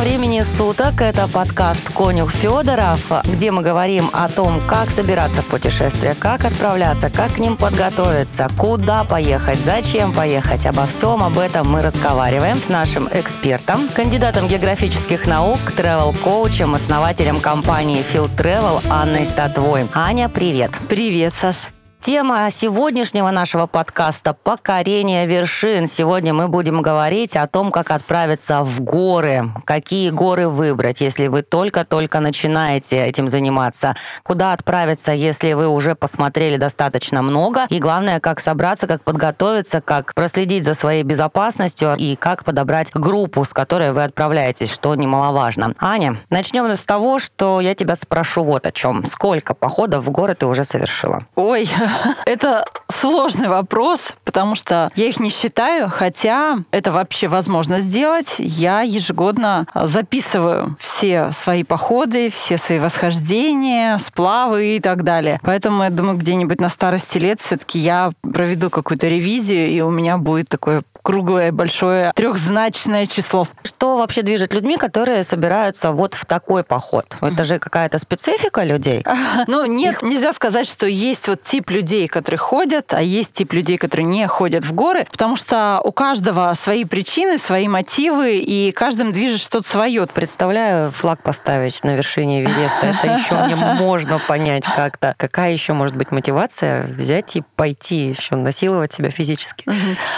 Времени суток. Это подкаст «Конюх Федоров», где мы говорим о том, как собираться в путешествие, как отправляться, как к ним подготовиться, куда поехать, зачем поехать. Обо всем об этом мы разговариваем с нашим экспертом, кандидатом географических наук, тревел-коучем, основателем компании Field Travel Анной Статвой. Аня, привет. Привет, Саш. Тема сегодняшнего нашего подкаста – покорение вершин. Сегодня мы будем говорить о том, как отправиться в горы, какие горы выбрать, если вы только-только начинаете этим заниматься, куда отправиться, если вы уже посмотрели достаточно много, и главное, как собраться, как подготовиться, как проследить за своей безопасностью и как подобрать группу, с которой вы отправляетесь, что немаловажно. Аня, начнем с того, что я тебя спрошу вот о чем. Сколько походов в горы ты уже совершила? Ой, это сложный вопрос, потому что я их не считаю, хотя это вообще возможно сделать. Я ежегодно записываю все свои походы, все свои восхождения, сплавы и так далее. Поэтому я думаю, где-нибудь на старости лет все-таки я проведу какую-то ревизию, и у меня будет такое круглое, большое, трехзначное число. Что вообще движет людьми, которые собираются вот в такой поход? Это же какая-то специфика людей? Ну, нет, Их... нельзя сказать, что есть вот тип людей, которые ходят, а есть тип людей, которые не ходят в горы, потому что у каждого свои причины, свои мотивы, и каждым движет что-то свое. Представляю, флаг поставить на вершине Эвереста. Это еще мне можно понять как-то. Какая еще может быть мотивация взять и пойти еще насиловать себя физически?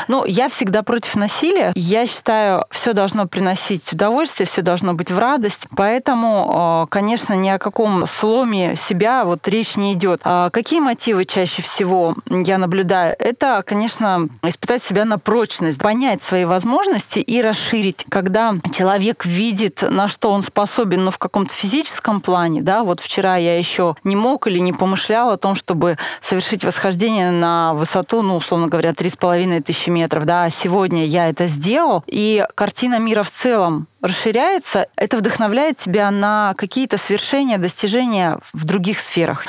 Ну, я всегда всегда против насилия. Я считаю, все должно приносить удовольствие, все должно быть в радость. Поэтому, э, конечно, ни о каком сломе себя вот речь не идет. А какие мотивы чаще всего я наблюдаю? Это, конечно, испытать себя на прочность, понять свои возможности и расширить. Когда человек видит, на что он способен, ну, в каком-то физическом плане, да, вот вчера я еще не мог или не помышлял о том, чтобы совершить восхождение на высоту, ну, условно говоря, 3,5 тысячи метров, да, сегодня я это сделал, и картина мира в целом расширяется, это вдохновляет тебя на какие-то свершения, достижения в других сферах.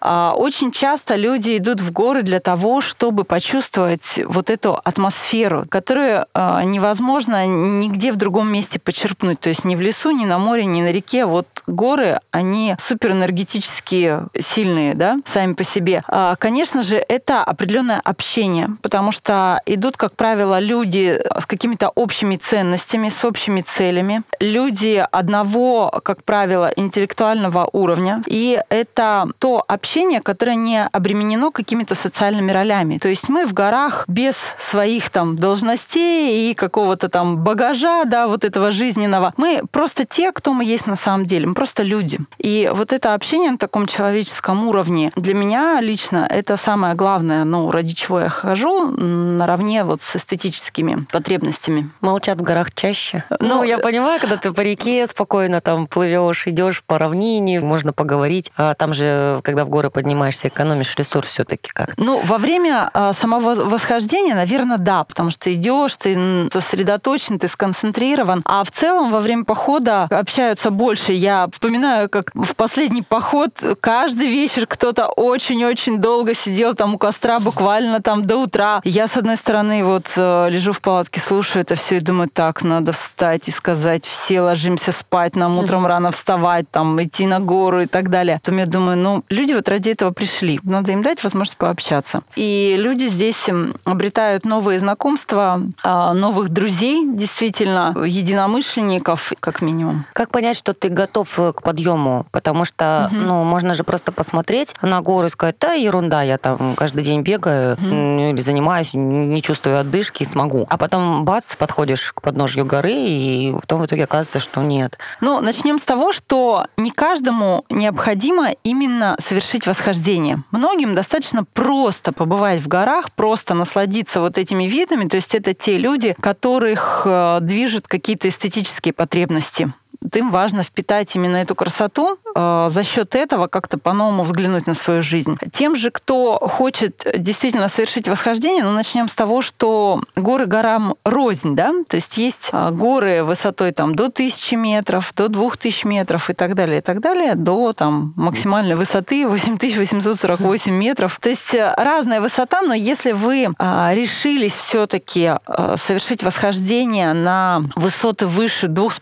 А, очень часто люди идут в горы для того, чтобы почувствовать вот эту атмосферу, которую а, невозможно нигде в другом месте почерпнуть. То есть ни в лесу, ни на море, ни на реке. Вот горы, они суперэнергетически сильные, да, сами по себе. А, конечно же, это определенное общение, потому что идут, как правило, люди с какими-то общими ценностями, с общими целями. Люди одного, как правило, интеллектуального уровня. И это то общение, общение, которое не обременено какими-то социальными ролями. То есть мы в горах без своих там должностей и какого-то там багажа, да, вот этого жизненного. Мы просто те, кто мы есть на самом деле. Мы просто люди. И вот это общение на таком человеческом уровне для меня лично это самое главное, ну, ради чего я хожу наравне вот с эстетическими потребностями. Молчат в горах чаще. Ну, ну я понимаю, когда ты по реке спокойно там плывешь, идешь по равнине, можно поговорить. А там же, когда в горы поднимаешься, экономишь ресурс все-таки как? Ну, во время а, самого восхождения, наверное, да, потому что идешь, ты сосредоточен, ты сконцентрирован. А в целом во время похода общаются больше. Я вспоминаю, как в последний поход каждый вечер кто-то очень-очень долго сидел там у костра буквально там до утра. Я, с одной стороны, вот э, лежу в палатке, слушаю это все и думаю, так, надо встать и сказать, все ложимся спать, нам утром рано вставать, там, идти на гору и так далее. Потом я думаю, ну, люди вот ради этого пришли. Надо им дать возможность пообщаться. И люди здесь обретают новые знакомства, а, новых друзей, действительно, единомышленников, как минимум. Как понять, что ты готов э, к подъему? Потому что, угу. ну, можно же просто посмотреть на горы и сказать, да, ерунда, я там каждый день бегаю угу. или занимаюсь, не чувствую отдышки, смогу. А потом, бац, подходишь к подножью горы, и потом в итоге оказывается, что нет. Ну, начнем с того, что не каждому необходимо именно совершить совершить восхождение. Многим достаточно просто побывать в горах, просто насладиться вот этими видами. То есть это те люди, которых э, движут какие-то эстетические потребности им важно впитать именно эту красоту э, за счет этого как-то по-новому взглянуть на свою жизнь. Тем же, кто хочет действительно совершить восхождение, ну, начнем с того, что горы горам рознь, да, то есть есть э, горы высотой там до 1000 метров, до 2000 метров и так далее, и так далее, до там максимальной высоты 8848 метров. То есть э, разная высота, но если вы решились все-таки совершить восхождение на высоты выше двух с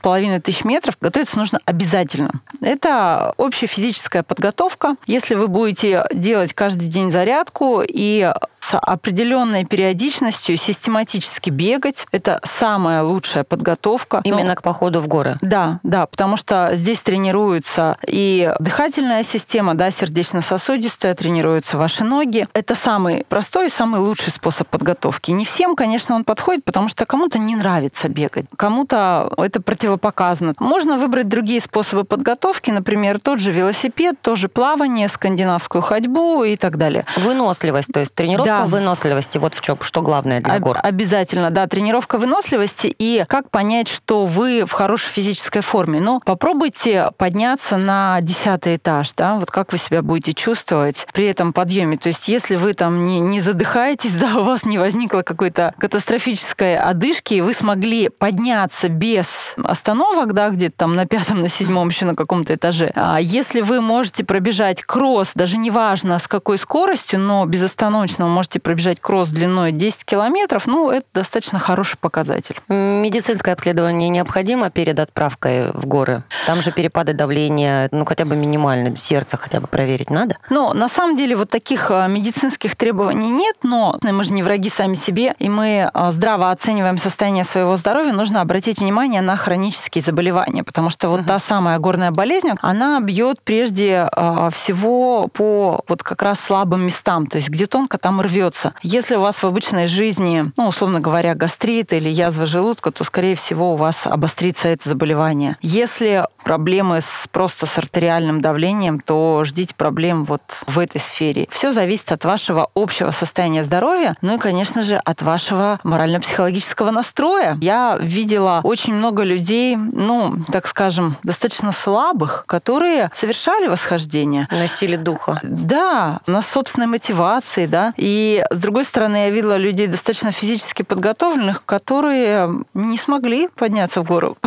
половиной тысяч метров, готовиться нужно обязательно. Это общая физическая подготовка. Если вы будете делать каждый день зарядку и с определенной периодичностью систематически бегать. Это самая лучшая подготовка. Именно Но... к походу в горы? Да, да, потому что здесь тренируется и дыхательная система, да, сердечно-сосудистая, тренируются ваши ноги. Это самый простой и самый лучший способ подготовки. Не всем, конечно, он подходит, потому что кому-то не нравится бегать, кому-то это противопоказано. Можно выбрать другие способы подготовки, например, тот же велосипед, тоже плавание, скандинавскую ходьбу и так далее. Выносливость, то есть тренировка да. выносливости, вот в чем, что главное для гор. Обязательно, да, тренировка выносливости и как понять, что вы в хорошей физической форме. Ну, попробуйте подняться на десятый этаж, да, вот как вы себя будете чувствовать при этом подъеме. То есть, если вы там не, не задыхаетесь, да, у вас не возникло какой-то катастрофической одышки, и вы смогли подняться без остановок, да, где-то там на пятом, на седьмом, еще на каком-то этаже. А если вы можете пробежать кросс, даже неважно с какой скоростью, но безостановочно вы можете пробежать кросс длиной 10 километров, ну, это достаточно хороший показатель. Медицинское обследование необходимо перед отправкой в горы? Там же перепады давления, ну, хотя бы минимально, сердце хотя бы проверить надо? Ну, на самом деле, вот таких а, медицинских требований нет, но мы же не враги сами себе, и мы а, здраво оцениваем состояние своего здоровья, нужно обратить внимание на хронические заболевания, потому что вот uh-huh. та самая горная болезнь, она бьет прежде а, всего по вот как раз слабым местам, то есть где тонко, там рвется. Если у вас в обычной жизни, ну, условно говоря, гастрит или язва желудка, то, скорее всего, у вас обострится это заболевание. Если проблемы с, просто с артериальным давлением, то ждите проблем вот в этой сфере. Все зависит от вашего общего состояния здоровья, ну и, конечно же, от вашего морально-психологического настроя. Я видела очень много людей, ну, так скажем, достаточно слабых, которые совершали восхождение. Носили духа. Да, на собственной мотивации, да. И и, с другой стороны, я видела людей достаточно физически подготовленных, которые не смогли подняться в гору.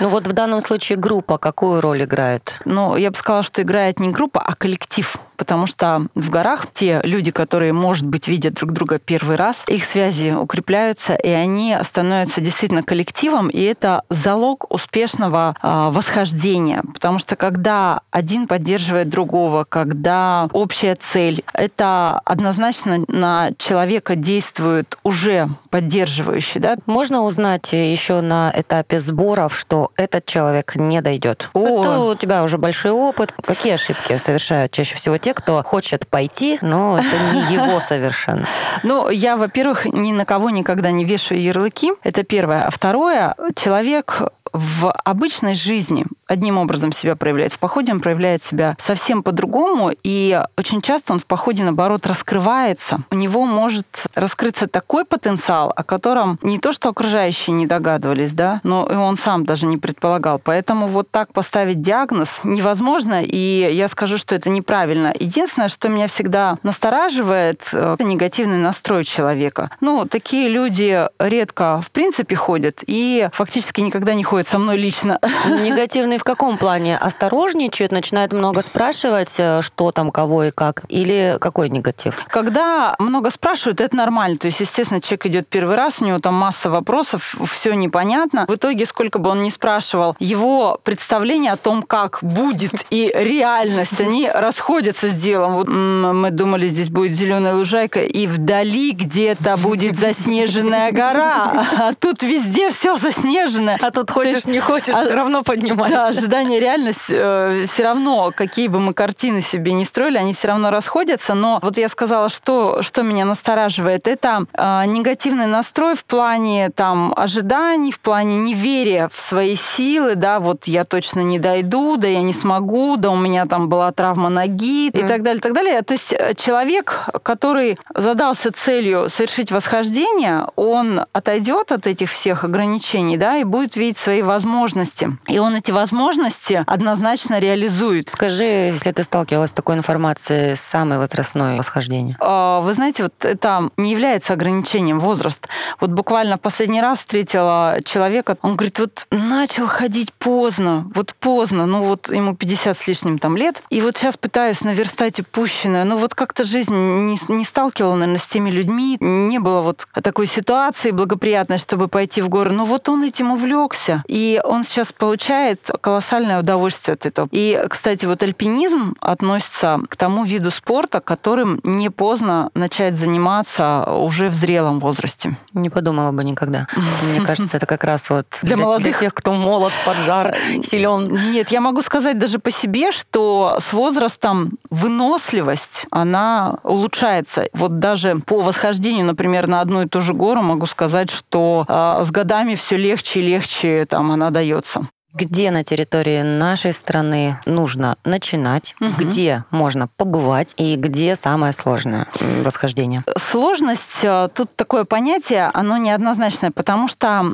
Ну вот в данном случае группа какую роль играет? Ну, я бы сказала, что играет не группа, а коллектив потому что в горах те люди, которые, может быть, видят друг друга первый раз, их связи укрепляются, и они становятся действительно коллективом, и это залог успешного э, восхождения, потому что когда один поддерживает другого, когда общая цель, это однозначно на человека действует уже поддерживающий, да? Можно узнать еще на этапе сборов, что этот человек не дойдет? О. Это у тебя уже большой опыт. Какие ошибки совершают чаще всего те, кто хочет пойти, но это не его совершенно. Ну, я, во-первых, ни на кого никогда не вешаю ярлыки. Это первое. А второе, человек в обычной жизни одним образом себя проявляет. В походе он проявляет себя совсем по-другому, и очень часто он в походе, наоборот, раскрывается. У него может раскрыться такой потенциал, о котором не то, что окружающие не догадывались, да, но и он сам даже не предполагал. Поэтому вот так поставить диагноз невозможно, и я скажу, что это неправильно. Единственное, что меня всегда настораживает, э, это негативный настрой человека. Ну, такие люди редко, в принципе, ходят и фактически никогда не ходят со мной лично. Негативный в каком плане? Осторожничают, начинают много спрашивать, э, что там, кого и как? Или какой негатив? Когда много спрашивают, это нормально. То есть, естественно, человек идет первый раз, у него там масса вопросов, все непонятно. В итоге, сколько бы он ни спрашивал, его представление о том, как будет и реальность, они расходятся с делом. Вот мы думали, здесь будет зеленая лужайка, и вдали где-то будет заснеженная гора. А тут везде все заснежено. А тут хочешь, не хочешь, а, все равно поднимается. Да, ожидание реальность э, все равно, какие бы мы картины себе не строили, они все равно расходятся. Но вот я сказала, что, что меня настораживает, это э, негативный настрой в плане там ожиданий, в плане неверия в свои силы, да, вот я точно не дойду, да я не смогу, да у меня там была травма ноги mm. и так далее, так далее. То есть э, человек, который задался целью совершить восхождение, он отойдет от этих всех ограничений, да, и будет видеть свои возможности. И он эти возможности возможности однозначно реализует. Скажи, если ты сталкивалась с такой информацией, самое возрастное восхождение? А, вы знаете, вот это не является ограничением возраст. Вот буквально последний раз встретила человека, он говорит, вот начал ходить поздно, вот поздно, ну вот ему 50 с лишним там лет, и вот сейчас пытаюсь наверстать упущенное, ну вот как-то жизнь не, не сталкивала, наверное, с теми людьми, не было вот такой ситуации благоприятной, чтобы пойти в горы, но вот он этим увлекся, и он сейчас получает колоссальное удовольствие от этого. И, кстати, вот альпинизм относится к тому виду спорта, которым не поздно начать заниматься уже в зрелом возрасте. Не подумала бы никогда. Мне кажется, это как раз вот для, для молодых, для тех, кто молод, поджар, силен. Нет, я могу сказать даже по себе, что с возрастом выносливость, она улучшается. Вот даже по восхождению, например, на одну и ту же гору могу сказать, что э, с годами все легче и легче там она дается где на территории нашей страны нужно начинать, угу. где можно побывать и где самое сложное восхождение? Сложность, э, тут такое понятие, оно неоднозначное, потому что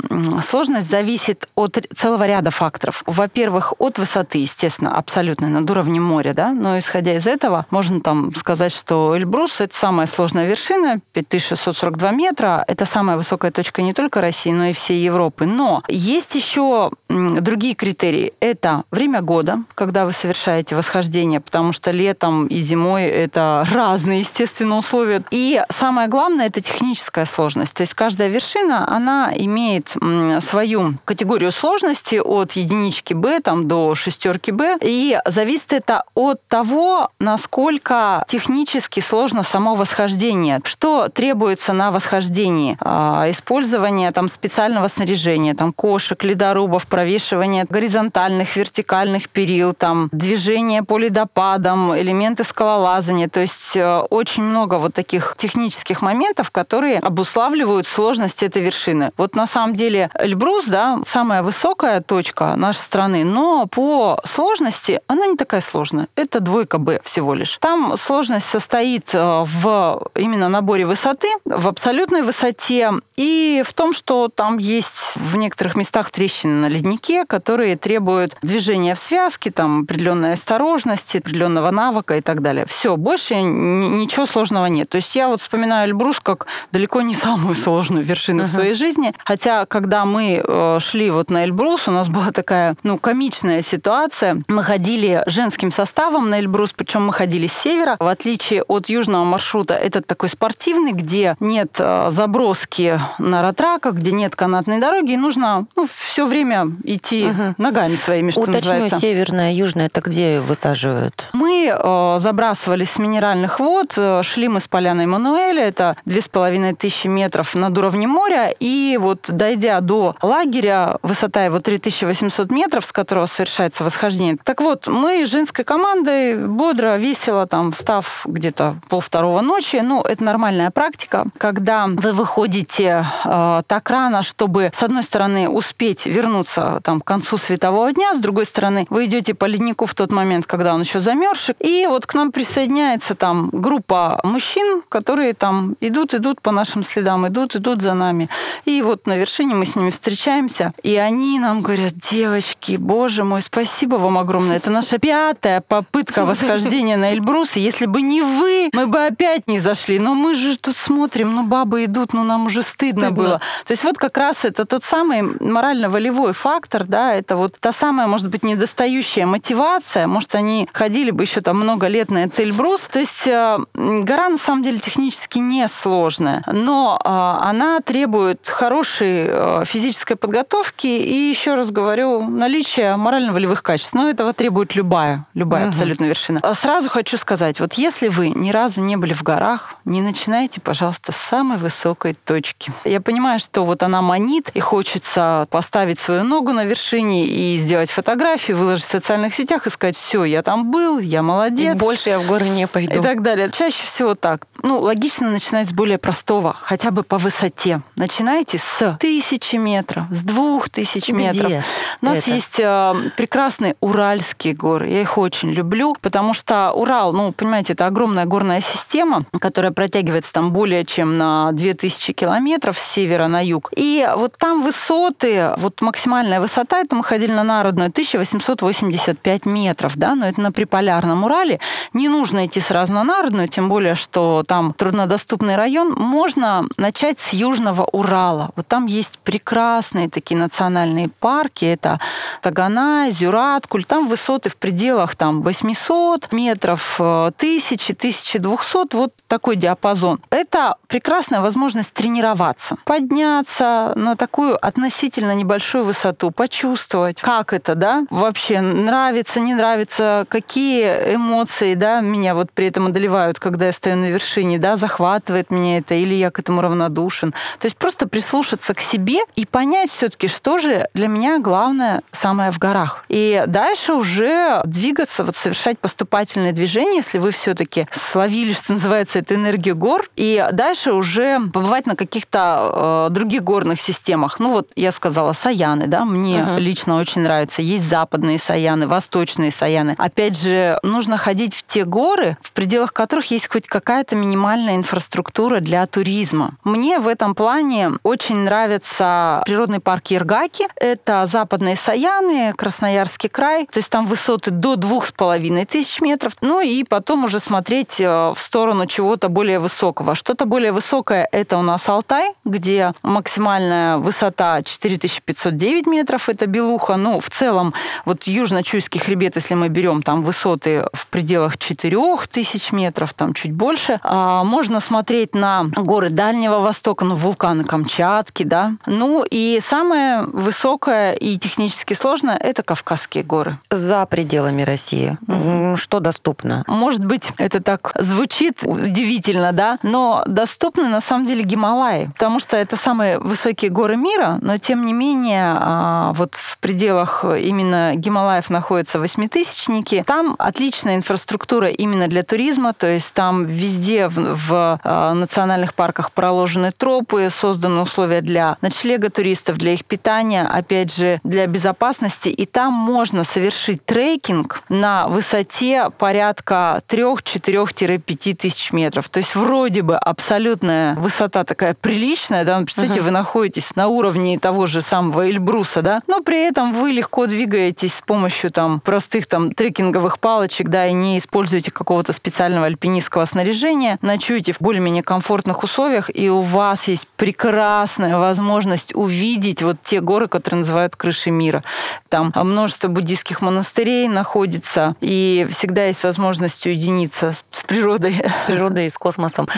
сложность зависит от целого ряда факторов. Во-первых, от высоты, естественно, абсолютно над уровнем моря, да, но исходя из этого, можно там сказать, что Эльбрус — это самая сложная вершина, 5642 метра, это самая высокая точка не только России, но и всей Европы. Но есть еще другие Другие критерии – это время года, когда вы совершаете восхождение, потому что летом и зимой это разные, естественно, условия. И самое главное – это техническая сложность. То есть каждая вершина, она имеет свою категорию сложности от единички Б там, до шестерки Б. И зависит это от того, насколько технически сложно само восхождение. Что требуется на восхождении? А, использование там, специального снаряжения, там, кошек, ледорубов, провешивание движение горизонтальных, вертикальных перил, там, движение по ледопадам, элементы скалолазания. То есть э, очень много вот таких технических моментов, которые обуславливают сложность этой вершины. Вот на самом деле Эльбрус, да, самая высокая точка нашей страны, но по сложности она не такая сложная. Это двойка Б всего лишь. Там сложность состоит э, в именно наборе высоты, в абсолютной высоте и в том, что там есть в некоторых местах трещины на леднике, которые которые требуют движения в связке, там, определенной осторожности, определенного навыка и так далее. Все, больше ничего сложного нет. То есть я вот вспоминаю Эльбрус как далеко не самую сложную вершину uh-huh. в своей жизни. Хотя, когда мы э, шли вот на Эльбрус, у нас была такая, ну, комичная ситуация. Мы ходили женским составом на Эльбрус, причем мы ходили с севера. В отличие от южного маршрута, этот такой спортивный, где нет э, заброски на ратраках, где нет канатной дороги, и нужно ну, все время идти угу. ногами своими, что Уточню, называется. северная, южная, это где высаживают? Мы э, забрасывались с минеральных вод, э, шли мы с поляной Мануэля, это две с половиной тысячи метров над уровнем моря, и вот дойдя до лагеря, высота его 3800 метров, с которого совершается восхождение. Так вот, мы женской командой бодро, весело, там, встав где-то полвторого ночи, ну, это нормальная практика, когда вы выходите э, так рано, чтобы, с одной стороны, успеть вернуться там, к концу светового дня. С другой стороны, вы идете по леднику в тот момент, когда он еще замерзший. И вот к нам присоединяется там группа мужчин, которые там идут, идут по нашим следам, идут, идут за нами. И вот на вершине мы с ними встречаемся. И они нам говорят, девочки, боже мой, спасибо вам огромное. Это наша пятая попытка восхождения на Эльбрус. И если бы не вы, мы бы опять не зашли. Но мы же тут смотрим, ну бабы идут, ну нам уже стыдно, стыдно. было. То есть вот как раз это тот самый морально-волевой фактор, да, это вот та самая, может быть, недостающая мотивация. Может, они ходили бы еще там много лет на этот Эльбрус. То есть э, гора на самом деле технически не сложная, но э, она требует хорошей э, физической подготовки и, еще раз говорю, наличия морально-волевых качеств. Но этого требует любая, любая угу. абсолютно вершина. Сразу хочу сказать, вот если вы ни разу не были в горах, не начинайте, пожалуйста, с самой высокой точки. Я понимаю, что вот она манит, и хочется поставить свою ногу на вершине, машине и сделать фотографии, выложить в социальных сетях и сказать, все, я там был, я молодец. И больше я в горы не пойду. И так далее. Чаще всего так. Ну, логично начинать с более простого, хотя бы по высоте. Начинайте с тысячи метров, с двух тысяч метров. У нас это? есть э, прекрасные Уральские горы. Я их очень люблю, потому что Урал, ну, понимаете, это огромная горная система, которая протягивается там более чем на 2000 километров с севера на юг. И вот там высоты, вот максимальная высота это мы ходили на народную, 1885 метров, да, но это на Приполярном Урале. Не нужно идти сразу на народную, тем более, что там труднодоступный район. Можно начать с Южного Урала. Вот там есть прекрасные такие национальные парки. Это Тагана, Зюраткуль. Там высоты в пределах там 800 метров, 1000, 1200. Вот такой диапазон. Это прекрасная возможность тренироваться, подняться на такую относительно небольшую высоту, почувствовать, как это, да, вообще нравится, не нравится, какие эмоции, да, меня вот при этом одолевают, когда я стою на вершине, да, захватывает меня это, или я к этому равнодушен. То есть просто прислушаться к себе и понять все-таки, что же для меня главное самое в горах. И дальше уже двигаться, вот совершать поступательные движения, если вы все-таки словили, что называется, это энергию гор, и дальше уже побывать на каких-то э, других горных системах. Ну вот я сказала Саяны, да, мне uh-huh. Лично очень нравится. Есть западные Саяны, восточные Саяны. Опять же, нужно ходить в те горы, в пределах которых есть хоть какая-то минимальная инфраструктура для туризма. Мне в этом плане очень нравится природный парк Ергаки. Это западные Саяны, Красноярский край. То есть там высоты до двух с половиной тысяч метров. Ну и потом уже смотреть э, в сторону чего-то более высокого. Что-то более высокое – это у нас Алтай, где максимальная высота 4509 метров, это Белуха. Ну, в целом, вот Южно-Чуйский хребет, если мы берем там высоты в пределах 4000 метров, там чуть больше, а можно смотреть на горы Дальнего Востока, ну, вулканы Камчатки, да. Ну, и самое высокое и технически сложное – это Кавказские горы. За пределами России. Угу. Что доступно? Может быть, это так звучит удивительно, да, но доступны на самом деле Гималаи, потому что это самые высокие горы мира, но тем не менее а, вот в пределах именно Гималаев находятся восьмитысячники. Там отличная инфраструктура именно для туризма, то есть там везде в, в а, национальных парках проложены тропы, созданы условия для ночлега туристов, для их питания, опять же, для безопасности, и там можно совершить трекинг на высоте порядка 3-4-5 тысяч метров. То есть вроде бы абсолютная высота такая приличная, да, ну, представьте, uh-huh. вы находитесь на уровне того же самого Эльбруса, да, но при этом вы легко двигаетесь с помощью там простых там трекинговых палочек, да, и не используете какого-то специального альпинистского снаряжения, ночуете в более-менее комфортных условиях, и у вас есть прекрасная возможность увидеть вот те горы, которые называют крышей мира. Там множество буддийских монастырей находится, и всегда есть возможность уединиться с, с природой. С природой и с космосом.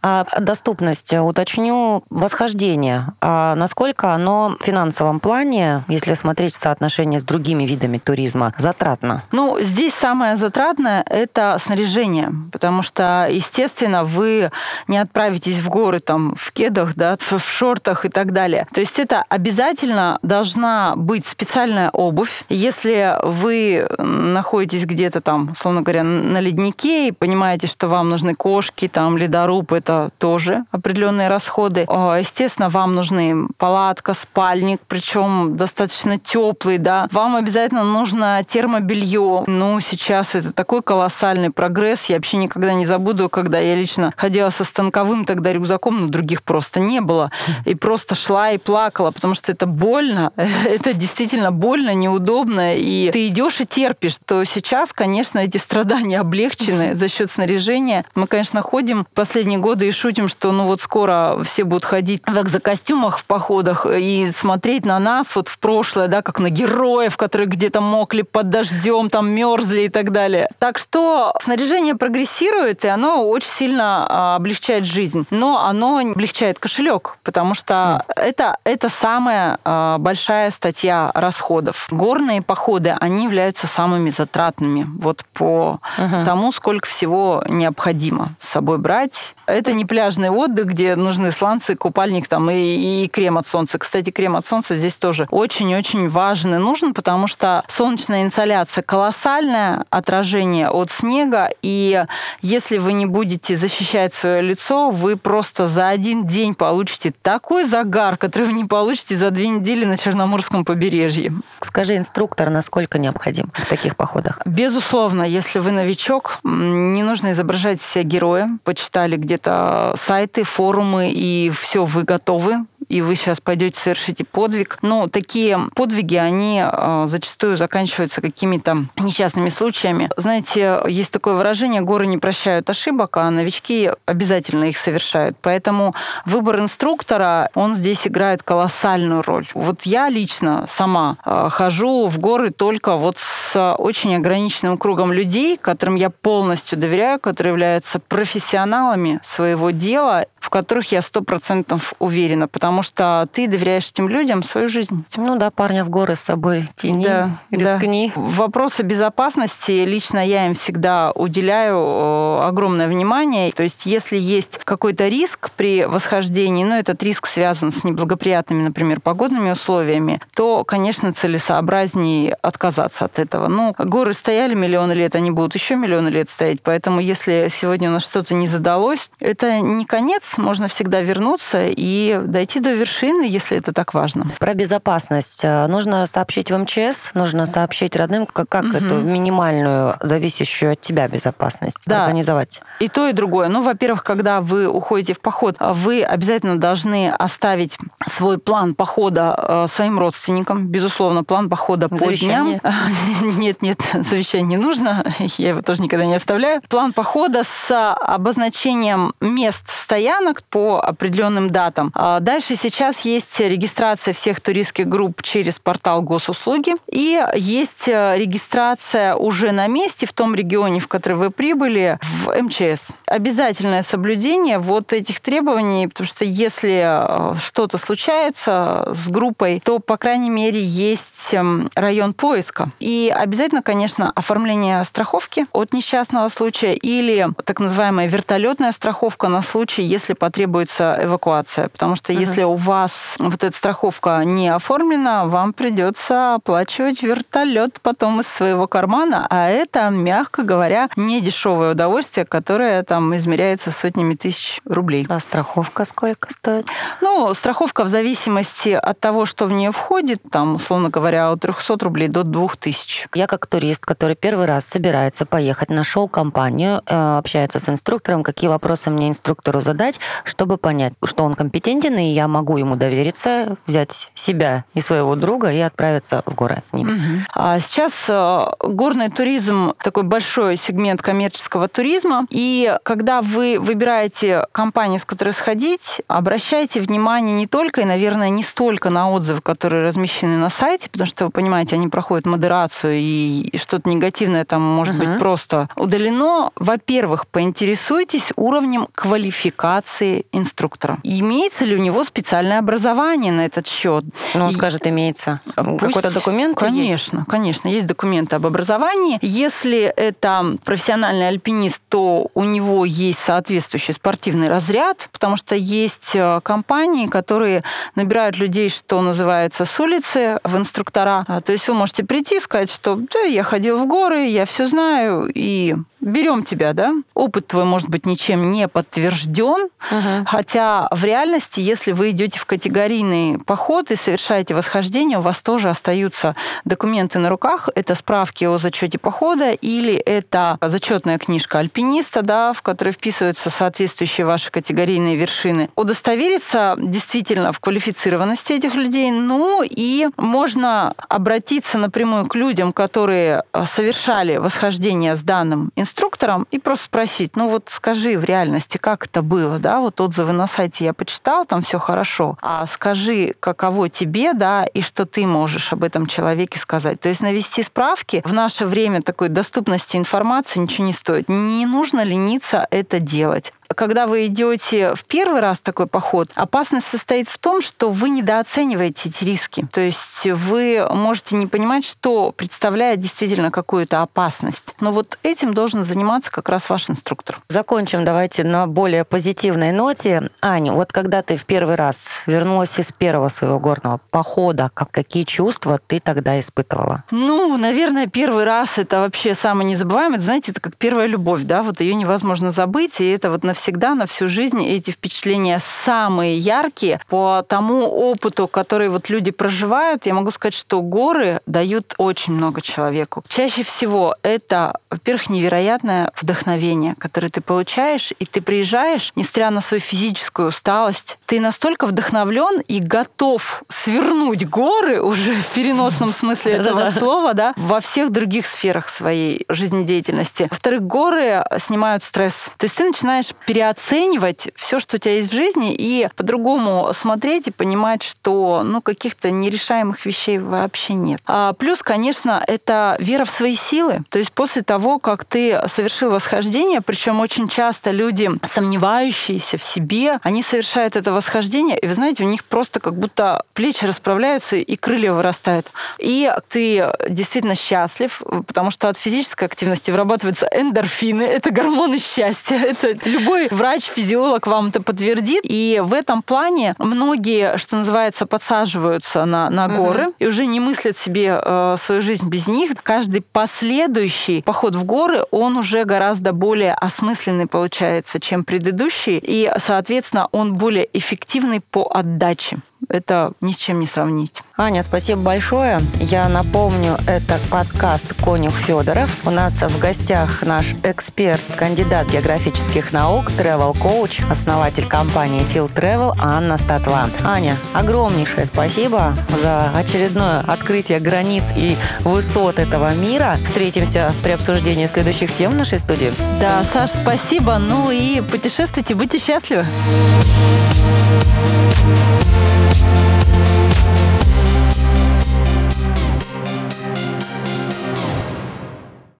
Да. А, доступность, уточню, восхождение. А насколько оно в финансовом плане, если смотреть в соотношении с другими видами туризма, затратно? Ну, здесь самое затратное – это снаряжение, потому что, естественно, вы не отправитесь в горы там в кедах, да, в шортах и так далее. То есть это обязательно должна быть специальная обувь. Если вы находитесь где-то там, условно говоря, на леднике и понимаете, что вам нужны кошки, там, ледоруб, это тоже определенные расходы. Естественно, вам нужны палатка, спальник, причем достаточно теплый, да. Вам обязательно нужно термобелье. Ну, сейчас это такой колоссальный прогресс. Я вообще никогда не забуду, когда я лично ходила со станковым тогда рюкзаком, но других просто не было. И просто шла и плакала, потому что это больно. Это действительно больно, неудобно. И ты идешь и терпишь. То сейчас, конечно, эти страдания облегчены за счет снаряжения. Мы, конечно, ходим последние годы и шутим, что ну вот скоро все будут ходить в экзокостюмах в походах и смотреть на нас вот в прошлое, да, как на героев, которые где-то мокли под дождем, там мерзли и так далее. Так что снаряжение прогрессирует, и оно очень сильно а, облегчает жизнь. Но оно облегчает кошелек, потому что mm. это, это самая а, большая статья расходов. Горные походы, они являются самыми затратными вот по uh-huh. тому, сколько всего необходимо с собой брать. Это не пляжный отдых, где нужны сланцы, купальник там и, и крем от солнца. Кстати, крем от солнца здесь тоже очень-очень важен и нужен, потому что солнечная инсоляция колоссальное отражение от снега, и если вы не будете защищать свое лицо, вы просто за один день получите такой загар, который вы не получите за две недели на Черноморском побережье. Скажи, инструктор насколько необходим в таких походах? Безусловно, если вы новичок, не нужно изображать себя героя. Почитали где-то сайты, форумы, и все, вы готовы и вы сейчас пойдете совершите подвиг. Но такие подвиги, они э, зачастую заканчиваются какими-то несчастными случаями. Знаете, есть такое выражение, горы не прощают ошибок, а новички обязательно их совершают. Поэтому выбор инструктора, он здесь играет колоссальную роль. Вот я лично сама э, хожу в горы только вот с очень ограниченным кругом людей, которым я полностью доверяю, которые являются профессионалами своего дела, в которых я сто процентов уверена, потому что ты доверяешь этим людям свою жизнь. Ну да, парня в горы с собой тяни, да, рискни. Да. Вопросы безопасности лично я им всегда уделяю э, огромное внимание. То есть если есть какой-то риск при восхождении, ну этот риск связан с неблагоприятными, например, погодными условиями, то, конечно, целесообразнее отказаться от этого. Ну, горы стояли миллионы лет, они будут еще миллионы лет стоять, поэтому если сегодня у нас что-то не задалось, это не конец, можно всегда вернуться и дойти до вершины, если это так важно. Про безопасность. Э, нужно сообщить в МЧС, нужно сообщить родным, как, как угу. эту минимальную, зависящую от тебя безопасность да. организовать. И то, и другое. Ну, во-первых, когда вы уходите в поход, вы обязательно должны оставить свой план похода э, своим родственникам. Безусловно, план похода по Завещание. дням. Нет, нет, завещание не нужно. Я его тоже никогда не оставляю. План похода с обозначением мест стоянок по определенным датам. А дальше сейчас есть регистрация всех туристских групп через портал госуслуги и есть э, регистрация уже на месте в том регионе, в который вы прибыли, в МЧС. Обязательное соблюдение вот этих требований, потому что если э, что-то случается с группой, то, по крайней мере, есть эм, район поиска. И обязательно, конечно, оформление страховки от несчастного случая или так называемая вертолетная страховка на случай, если если потребуется эвакуация. Потому что uh-huh. если у вас вот эта страховка не оформлена, вам придется оплачивать вертолет потом из своего кармана, а это, мягко говоря, не дешевое удовольствие, которое там измеряется сотнями тысяч рублей. А страховка сколько стоит? Ну, страховка в зависимости от того, что в нее входит, там, условно говоря, от 300 рублей до 2000. Я как турист, который первый раз собирается поехать, нашел компанию, э, общается с инструктором, какие вопросы мне инструктору задать, чтобы понять, что он компетентен, и я могу ему довериться, взять себя и своего друга и отправиться в горы с ним. Угу. А сейчас э, горный туризм такой большой сегмент коммерческого туризма, и когда вы выбираете компанию, с которой сходить, обращайте внимание не только и, наверное, не столько на отзывы, которые размещены на сайте, потому что вы понимаете, они проходят модерацию и что-то негативное там может угу. быть просто удалено. Во-первых, поинтересуйтесь уровнем квалификации инструктора. Имеется ли у него специальное образование на этот счет? Ну, он и... скажет, имеется. Пусть... Какой-то документ Конечно, есть? конечно. Есть документы об образовании. Если это профессиональный альпинист, то у него есть соответствующий спортивный разряд, потому что есть э, компании, которые набирают людей, что называется, с улицы в инструктора. А, то есть вы можете прийти и сказать, что да, я ходил в горы, я все знаю, и берем тебя, да? Опыт твой, может быть, ничем не подтвержден, угу. хотя в реальности, если вы идете в категорийный поход и совершаете восхождение, у вас тоже остаются документы на руках. Это справки о зачете похода или это зачетная книжка альпиниста, да, в которой вписываются соответствующие ваши категорийные вершины. Удостовериться действительно в квалифицированности этих людей, ну и можно обратиться напрямую к людям, которые совершали восхождение с данным инструментом, инструктором и просто спросить, ну вот скажи в реальности, как это было, да, вот отзывы на сайте я почитал, там все хорошо, а скажи, каково тебе, да, и что ты можешь об этом человеке сказать. То есть навести справки в наше время такой доступности информации ничего не стоит. Не нужно лениться это делать когда вы идете в первый раз такой поход, опасность состоит в том, что вы недооцениваете эти риски. То есть вы можете не понимать, что представляет действительно какую-то опасность. Но вот этим должен заниматься как раз ваш инструктор. Закончим давайте на более позитивной ноте. Аня, вот когда ты в первый раз вернулась из первого своего горного похода, как, какие чувства ты тогда испытывала? Ну, наверное, первый раз это вообще самое незабываемое. Знаете, это как первая любовь, да, вот ее невозможно забыть, и это вот навсегда навсегда, на всю жизнь эти впечатления самые яркие. По тому опыту, который вот люди проживают, я могу сказать, что горы дают очень много человеку. Чаще всего это, во-первых, невероятное вдохновение, которое ты получаешь, и ты приезжаешь, несмотря на свою физическую усталость, ты настолько вдохновлен и готов свернуть горы уже в переносном смысле этого слова, да, во всех других сферах своей жизнедеятельности. Во-вторых, горы снимают стресс. То есть ты начинаешь переоценивать все, что у тебя есть в жизни, и по-другому смотреть и понимать, что ну, каких-то нерешаемых вещей вообще нет. А плюс, конечно, это вера в свои силы. То есть после того, как ты совершил восхождение, причем очень часто люди, сомневающиеся в себе, они совершают это восхождение, и вы знаете, у них просто как будто плечи расправляются и крылья вырастают. И ты действительно счастлив, потому что от физической активности вырабатываются эндорфины, это гормоны счастья. Это любой врач-физиолог вам это подтвердит. И в этом плане многие, что называется, подсаживаются на, на горы угу. и уже не мыслят себе э, свою жизнь без них. Каждый последующий поход в горы, он уже гораздо более осмысленный получается, чем предыдущий. И, соответственно, он более эффективный по отдаче это ни с чем не сравнить. Аня, спасибо большое. Я напомню, это подкаст «Конюх Федоров». У нас в гостях наш эксперт, кандидат географических наук, travel коуч основатель компании Field Travel Анна Статла. Аня, огромнейшее спасибо за очередное открытие границ и высот этого мира. Встретимся при обсуждении следующих тем в нашей студии. Да, Саш, спасибо. Ну и путешествуйте, будьте счастливы.